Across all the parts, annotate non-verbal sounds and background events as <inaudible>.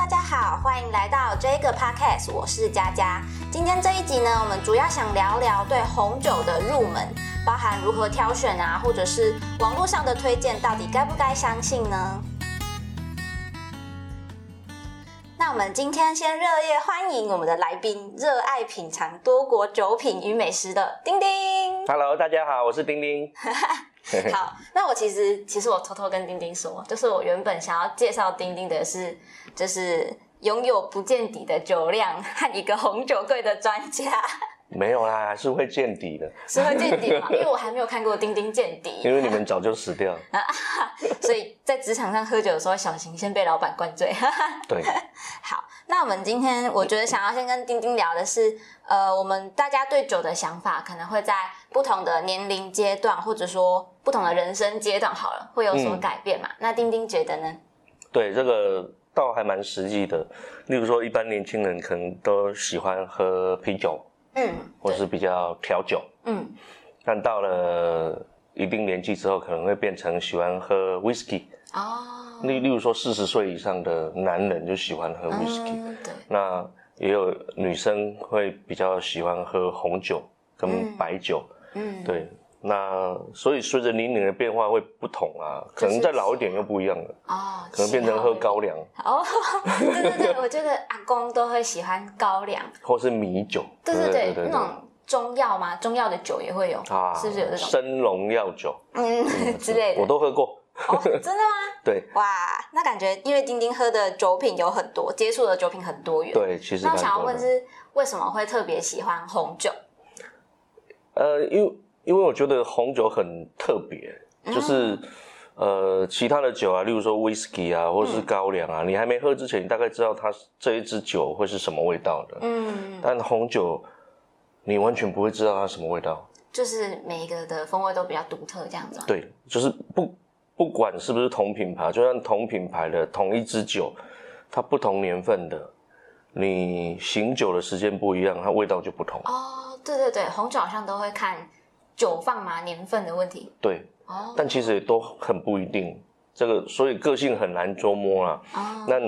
大家好，欢迎来到这个 podcast，我是佳佳。今天这一集呢，我们主要想聊聊对红酒的入门，包含如何挑选啊，或者是网络上的推荐，到底该不该相信呢？那我们今天先热烈欢迎我们的来宾，热爱品尝多国酒品与美食的丁丁。Hello，大家好，我是丁丁。<laughs> <laughs> 好，那我其实其实我偷偷跟丁丁说，就是我原本想要介绍丁丁的是，就是拥有不见底的酒量和一个红酒柜的专家，<laughs> 没有啦，是会见底的，是会见底嘛？因为我还没有看过丁丁见底，因为你们早就死掉了。<laughs> 所以在职场上喝酒的时候小心，先被老板灌醉。对，好，那我们今天我觉得想要先跟丁丁聊的是，呃，我们大家对酒的想法可能会在不同的年龄阶段，或者说不同的人生阶段，好了，会有所嗯改变嘛？那丁丁觉得呢？对，这个倒还蛮实际的。例如说，一般年轻人可能都喜欢喝啤酒，嗯，或是比较调酒，嗯但到了一定年纪之后，可能会变成喜欢喝 whisky。哦，例例如说，四十岁以上的男人就喜欢喝 whisky，、嗯，对，那也有女生会比较喜欢喝红酒跟白酒。嗯，对，那所以随着年龄的变化会不同啊，可能再老一点又不一样了，哦，可能变成喝高粱哦，对对对，我觉得阿公都会喜欢高粱，<laughs> 或是米酒，对对对，那种中药嘛，中药的酒也会有，啊，是不是有这种？生龙药酒嗯 <laughs> 之类的我。都喝过。哦，真的吗？<laughs> 对哇，那感觉因为丁丁喝的酒品有很多，接触的酒品很多元。对，其实那。想要问是，为什么会特别喜欢红酒？呃，因为因为我觉得红酒很特别，嗯就是。呃，其他的酒啊，例如说 whisky 啊，或者是高粱啊，你还没喝之前，你大概知道它这一支酒会是什么味道的。嗯，但红酒，你完全不会知道它什么味道。就是每一个的风味都比较独特，这样子吗。对，就是不不管是不是同品牌，就算同品牌的同一支酒，它不同年份的，你醒酒的时间不一样，它味道就不同。哦，对对对，红酒好像都会看酒放嘛年份的问题。对，哦，但其实也都很不一定。这个所以个性很难捉摸啦。哦那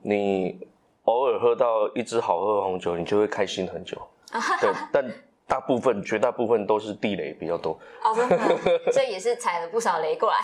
你偶尔喝到一支好喝的红酒，你就会开心很久。<laughs> 对，但大部分绝大部分都是地雷比较多。哦，真的，所以也是踩了不少雷过来。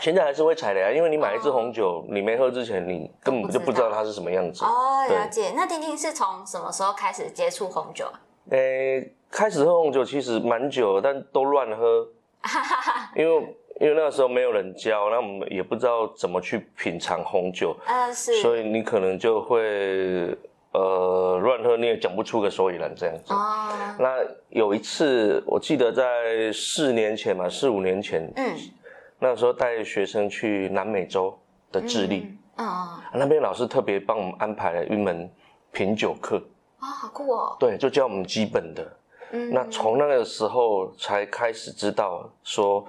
现在还是会踩雷啊，因为你买一支红酒，你没喝之前，你根本就不知道它是什么样子。哦，对了解。那丁丁是从什么时候开始接触红酒啊？诶、开始喝红酒其实蛮久，但都乱喝，<laughs> 因为因为那个时候没有人教，那我们也不知道怎么去品尝红酒，呃，是。所以你可能就会呃乱喝，你也讲不出个所以然这样子。哦，那有一次，我记得在四年前嘛，四五年前，嗯，那时候带学生去南美洲的智利，嗯，哦，那边老师特别帮我们安排了一门品酒课，哦，好酷哦。对，就教我们基本的。嗯，那从那个时候才开始知道说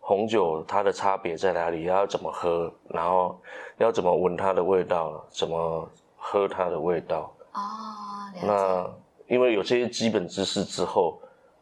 红酒它的差别在哪里，要怎么喝，然后要怎么闻它的味道，怎么喝它的味道。哦，那因为有这些基本知识之后，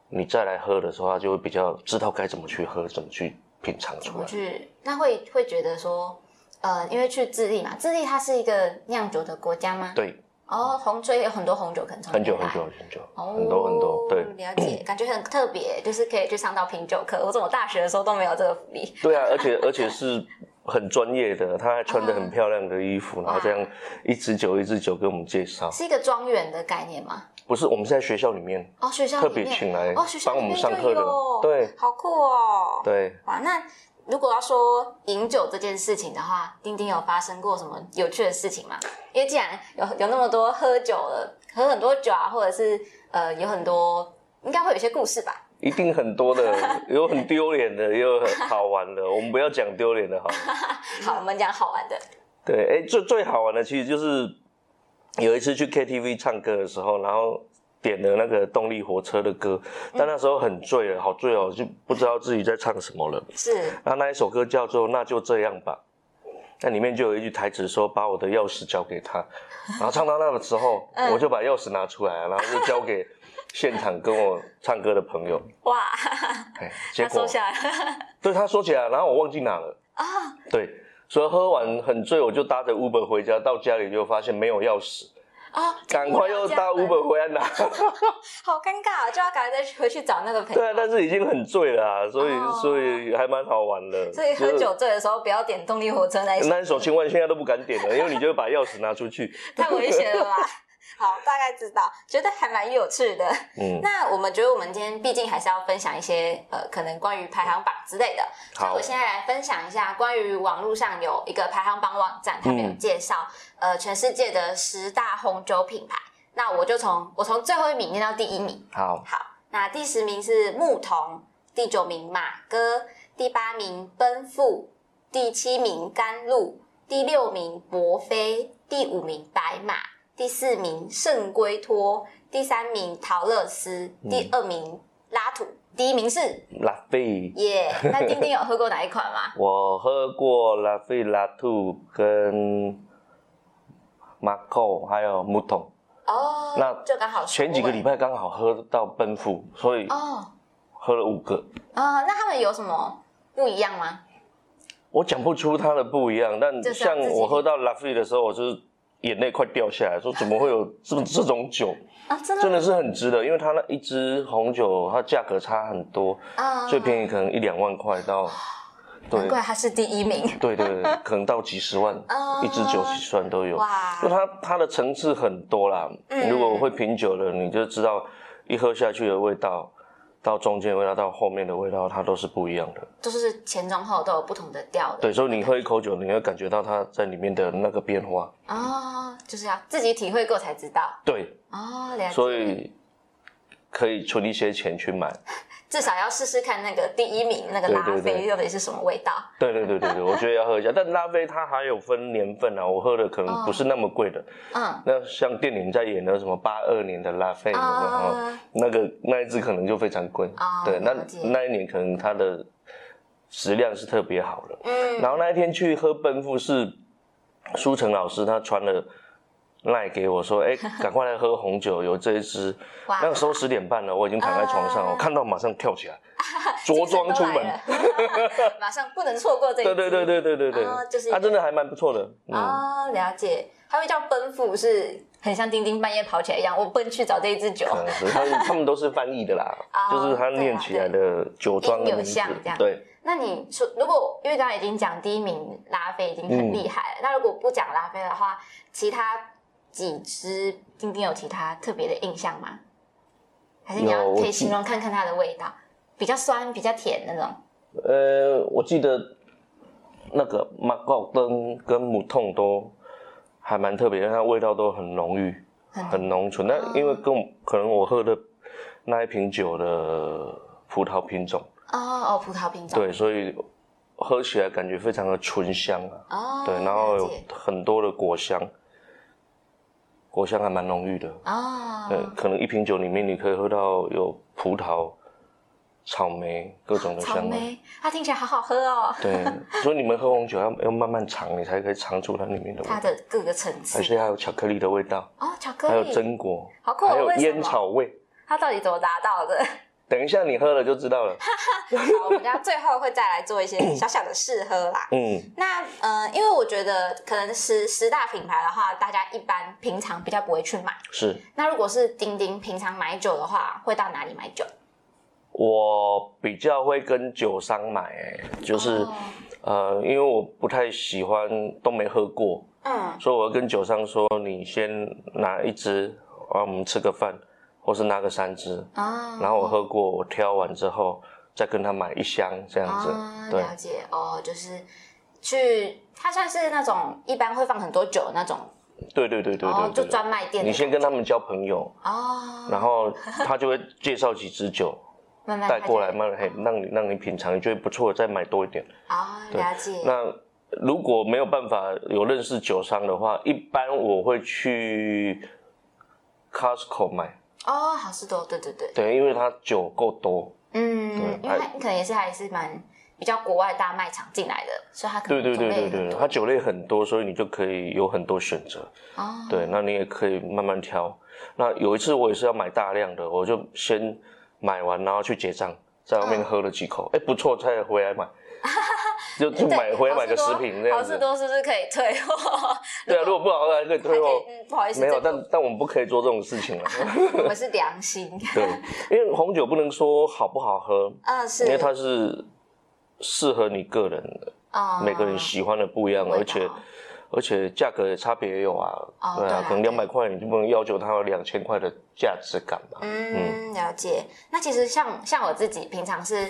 你再来喝的时候，它就会比较知道该怎么去喝，怎么去品尝怎出来。去？那会会觉得说，呃，因为去智利嘛，智利它是一个酿酒的国家吗？。对，哦，红所以有很多红酒可能很久很久很久，哦，很多很多。对，了解，<clears throat> 感觉很特别，就是可以去上到品酒课。我怎么大学的时候都没有这个福利？对啊，而且 <laughs> 而且是很专业的，他还穿着嗯很漂亮的衣服，然后这样一支酒一支酒给我们介绍。是一个庄园的概念吗？不是，我们是在学校里面哦，学校特里面别请来哦，学校帮我们上课的有，对，好酷哦。对。哇，那如果要说饮酒这件事情的话，丁丁有发生过什么有趣的事情吗？因为既然有有那么多喝酒的，喝很多酒啊，或者是呃有很多，应该会有一些故事吧？一定很多的，<laughs> 有很丢脸的，也有很好玩的。我们不要讲丢脸的好了。<laughs> 好，我们讲好玩的。对，哎，最最好玩的其实就是有一次去 KTV 唱歌的时候，然后点了那个动力火车的歌，但那时候很醉了，好醉哦，就不知道自己在唱什么了。是那那一首歌叫做《那就这样吧》，那里面就有一句台词说：“把我的钥匙交给他。<laughs> ”然后唱到那个时候，嗯我就把钥匙拿出来，然后就交给 <laughs> 现场跟我唱歌的朋友。哇，哎，结他果收下来了对他说起来，然后我忘记拿了。啊，对，所以喝完很醉，我就搭着 Uber 回家，到家里就发现没有钥匙，啊，赶快又搭 Uber 回来拿。<laughs> 好尴尬，就要赶快再回去找那个朋友。对啊，但是已经很醉了啊，所以、哦所以还蛮好玩的。所以喝就是酒醉的时候不要点动力火车那一首，那一首千万现在都不敢点了，因为你就会把钥匙拿出去。<laughs> 太危险了吧？好，大概知道，觉得还蛮有趣的。嗯，那我们觉得我们今天毕竟还是要分享一些呃，可能关于排行榜之类的。所以好我现在来分享一下关于网络上有一个排行榜网站，他们有嗯介绍、呃全世界的十大红酒品牌。那我就从我从最后一名念到第一名。好，好，那第十名是牧童，第九名马哥，第八名奔富，第七名甘露，第六名博菲，第五名白马，第四名圣圭托，第三名陶乐斯，第二名拉土，第一名是拉菲，耶。那丁丁有喝过哪一款吗？<laughs> 我喝过拉菲、拉兔跟马口，还有木桶。哦，那就刚好前几个礼拜刚好喝到奔富，所以哦，喝了五个。啊、那他们有什么不一样吗？我讲不出它的不一样，但像我喝到拉菲的时候，我就是眼泪快掉下来，说怎么会有这这种酒？啊，真的真的是很值得，因为它那一支红酒，它价格差很多，啊，最便宜可能一两万块到，对难怪他是第一名。对对对，可能到几十万啊，<laughs> 一支酒几十万都有。哇就它它的层次很多啦，嗯如果会品酒的，你就知道一喝下去的味道，到中间味道，到后面的味道，它都是不一样的。就是前中后都有不同的调的。对，所以你喝一口酒，你会感觉到它在里面的那个变化。哦，就是要自己体会过才知道。对，哦，了解。所以可以存一些钱去买。<laughs> 至少要试试看那个第一名那个拉菲到底是什么味道。对对对对对，我觉得要喝一下。但拉菲它还有分年份啊，我喝的可能不是那么贵的。嗯，那像电影在演的什么八二年的拉菲，有没有啊那个那一支可能就非常贵。哦对，那那一年可能它的质量是特别好的。嗯，然后那一天去喝奔富是舒成老师他穿了赖给我说，哎，<laughs> 赶快来喝红酒，有这一支。那个时候十点半了，我已经躺在床上，啊我看到马上跳起来，<laughs> 着装出门。<laughs> 马上不能错过这一支。对对对对对对对哦就是，它真的还蛮不错的。嗯，哦，了解。它会叫奔赴，是很像丁丁半夜跑起来一样，我奔去找这一支酒。他们他们都是翻译的啦，哦就是他念起来的酒庄有名字像这样。对，那你说，如果因为刚刚已经讲第一名拉菲已经嗯很厉害了，那如果不讲拉菲的话，其他几支丁丁有其他特别的印象吗？还是你要可以形容看看它的味道，比较酸、比较甜那种？呃，我记得那个马告灯跟母痛都还蛮特别的，它味道都很浓郁，很很浓醇。那因为跟我可能我喝的那一瓶酒的葡萄品种，哦哦，葡萄品种。对，所以喝起来感觉非常的醇香啊。哦，对，然后有很多的果香，果香还蛮浓郁的。哦，对，可能一瓶酒里面你可以喝到有葡萄、草莓各种的香味。莓，它听起来好好喝哦。对，所以你们喝红酒要要慢慢尝，你才可以尝出它里面的味道。它的各个层次而且还有巧克力的味道，哦，巧克力还有，榛果，好酷哦还有烟草味。它到底怎么达到的？等一下你喝了就知道了。<laughs> 好，我们家最后会再来做一些小小的试喝啦。嗯，那呃，因为我觉得可能十十大品牌的话，大家一般平常比较不会去买。是那如果是丁丁平常买酒的话，会到哪里买酒？我比较会跟酒商买、欸，就是、哦呃，因为我不太喜欢都没喝过，嗯，所以我会跟酒商说，你先拿一支，然后我们吃个饭，或是拿个三支，啊，然后我喝过，我挑完之后再跟他买一箱这样子。啊，对。了解。哦，就是去，它算是那种一般会放很多酒的那种，对对对对对，就专卖店你先跟他们交朋友，哦，然后他就会介绍几支酒慢慢带过来，慢慢嘿让你让你品尝，你觉得不错，再买多一点。啊，对。了解，那如果没有办法有认识酒商的话，一般我会去 Costco 买，哦，好事多，对对对，对，因为它酒够多。嗯，对因为它可能也是还是蛮比较国外大卖场进来的，所以它可能对对对对对，它酒类很多，所以你就可以有很多选择。哦，对，那你也可以慢慢挑。那有一次我也是要买大量的，我就先买完，然后去结账，在外面嗯喝了几口，哎、不错，再回来买。<laughs> 就就买回来买个十瓶这样好事子。多是不是可以退货？<laughs> 对啊，如果不好喝还可以退货嗯，不好意思，没有，但但我们不可以做这种事情啊。<laughs> 我们是良心。对，因为红酒不能说好不好喝，嗯，是，因为它是适合你个人的，嗯每个人喜欢的不一样，而且而且价格也差别也有啊。对啊，哦对啊可能对两百块你就不能要求它有两千块的价值感嘛。嗯，了解。那其实像像我自己平常是，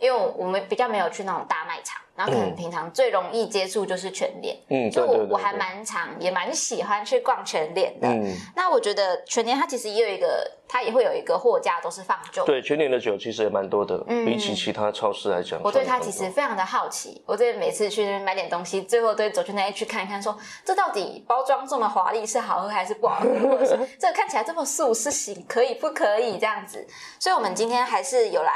因为我们比较没有去那种大卖场，然后可能嗯平常最容易接触就是全联，嗯，就对对对，我我还对蛮常也蛮喜欢去逛全联的。嗯，那我觉得全联它其实也有一个，它也会有一个货架都是放旧的。对，全年的酒其实也蛮多的，嗯比起其他超市来讲，我对它其实非常的好奇，我这每次去那边买点东西，最后都会走去那里去看一看说这到底包装这么华丽是好喝还是不好喝，<laughs> 或者是这个看起来这么素是行可以不可以这样子。所以，我们今天还是有来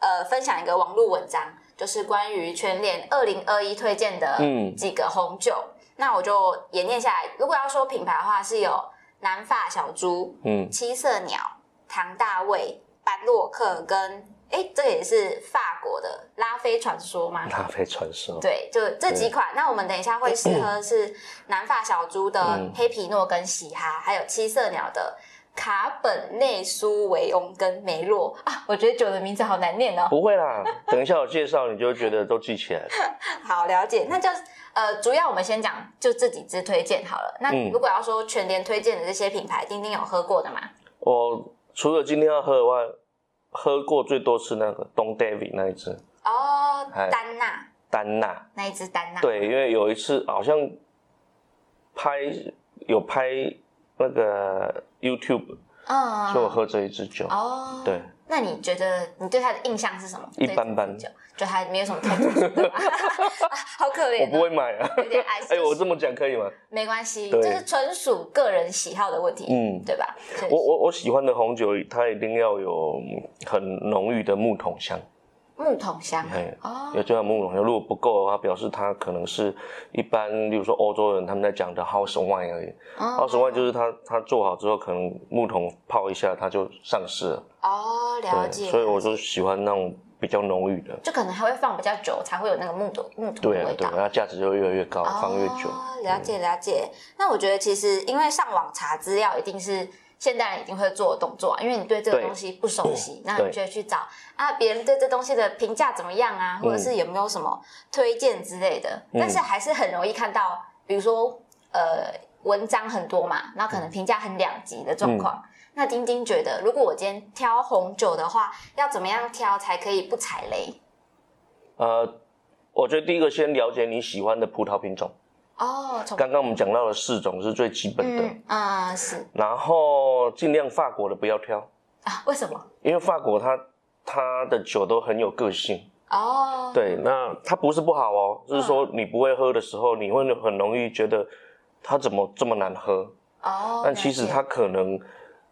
呃分享一个网络文章，就是关于全联二零二一推荐的嗯几个红酒。那我就演念下来，如果要说品牌的话，是有南法小猪、嗯，七色鸟、唐大卫、班洛克跟哎，这个也是法国的拉菲传说吗？拉菲传说，对，就这几款。那我们等一下会试喝是南法小猪的嗯黑皮诺跟喜哈，还有七色鸟的卡本内苏维翁跟梅洛啊。我觉得酒的名字好难念哦。不会啦，等一下我介绍你就会觉得都记起来了。<laughs> 好了解，那就呃，主要我们先讲就这几支推荐好了。那嗯如果要说全联推荐的这些品牌，丁丁有喝过的吗？我除了今天要喝的话，喝过最多是那个东 David 那一支哦，哎丹娜丹娜，那一支丹娜，对，因为有一次好像拍有拍那个 YouTube，嗯，所以我喝这一支酒，哦，对。那你觉得你对他的印象是什么？一般般就它没有什么太特殊的，啊 <laughs> 好可怜、我哦，不会买啊。有点爱哎，我这么讲可以吗？没关系，对这是纯属个人喜好的问题，嗯，对吧？我我我喜欢的红酒，它一定要有很浓郁的木桶香，木桶香哎，哦，有这样木桶香。如果不够的话，表示它可能是一般，例如说欧洲人他们在讲的 house wine 而已。house 哦 wine 就是它它做好之后，可能木桶泡一下，它就上市了。哦，了，解，所以我就喜欢那种比较浓郁的。就可能还会放比较久，才会有那个木桶木桶的对啊味，道。对啊，它价值就越来越高，放越久。哦，了解了解。那我觉得其实因为上网查资料，一定是现代人一定会做的动作啊，因为你对这个对东西不熟悉，那你就会去找啊别人对这东西的评价怎么样啊，或者是有没有什么推荐之类的。嗯但是还是很容易看到，比如说呃文章很多嘛，那可能评价很两极的状况。那丁丁觉得，如果我今天挑红酒的话，要怎么样挑才可以不踩雷？呃，我觉得第一个先了解你喜欢的葡萄品种。哦，刚刚我们讲到的四种是最基本的，嗯啊、是。然后尽量法国的不要挑，啊，为什么？因为法国它它的酒都很有个性。哦，对，那它不是不好哦，就是说你不会喝的时候，你会很容易觉得它怎么这么难喝，哦，但其实它可能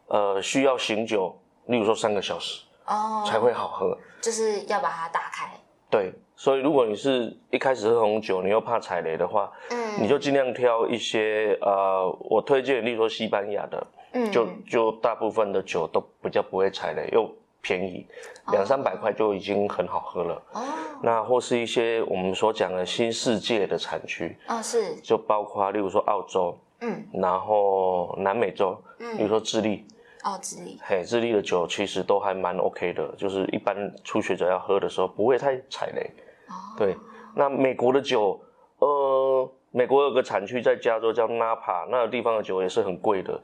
呃需要醒酒，例如说三个小时哦。才会好喝。就是要把它打开。对，所以如果你是一开始喝红酒，你又怕踩雷的话，嗯，你就尽量挑一些呃，我推荐，例如说西班牙的，嗯。就就大部分的酒都比较不会踩雷，又便宜，两三百块就已经很好喝了。哦。那或是一些我们所讲的新世界的产区，哦是。就包括例如说澳洲，嗯。然后南美洲，嗯。比如嗯说智利，哦智利。嘿，智利的酒其实都还蛮 OK 的，就是一般初学者要喝的时候不会太踩雷。哦对，那美国的酒，呃，美国有个产区在加州叫 Napa，，那个地方的酒也是很贵的，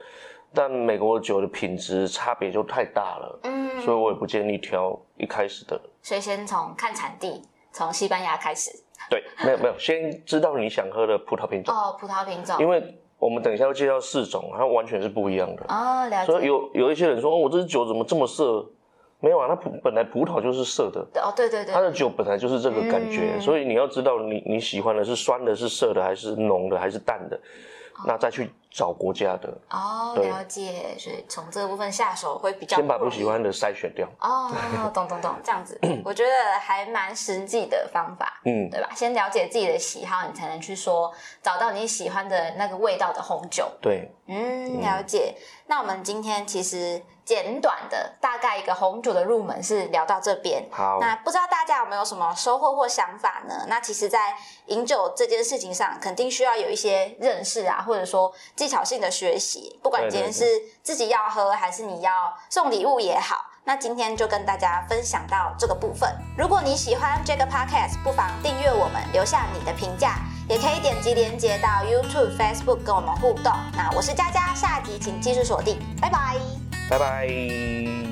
但美国的酒的品质差别就太大了，嗯，所以我也不建议挑一开始的。所以先从看产地，从西班牙开始对，没有没有，先知道你想喝的葡萄品种，哦葡萄品种因为我们等一下要介绍四种，它完全是不一样的。哦了所以有有一些人说，哦，我这支酒怎么这么涩？没有啊，它葡本来葡萄就是涩的，哦对对对。它的酒本来就是这个感觉，嗯。所以你要知道你你喜欢的是酸的、是涩的，还是浓的，还是淡的，那再去找国家的，哦，对。了解，所以从这个部分下手会比较先把不喜欢的筛选掉。哦，懂懂懂，这样子，我觉得还蛮实际的方法，嗯，对吧？先了解自己的喜好，你才能去说找到你喜欢的那个味道的红酒。对，嗯，了解。那我们今天其实简短的大概一个红酒的入门是聊到这边。好，那不知道大家有没有什么收获或想法呢？那其实，在饮酒这件事情上，肯定需要有一些认识啊，或者说技巧性的学习。不管今天是自己要喝，还是你要送礼物也好。那今天就跟大家分享到这个部分。如果你喜欢这个 podcast，不妨订阅我们，留下你的评价，也可以点击连接到 YouTube、Facebook 跟我们互动。那我是佳佳，下集请继续锁定，拜拜。拜拜。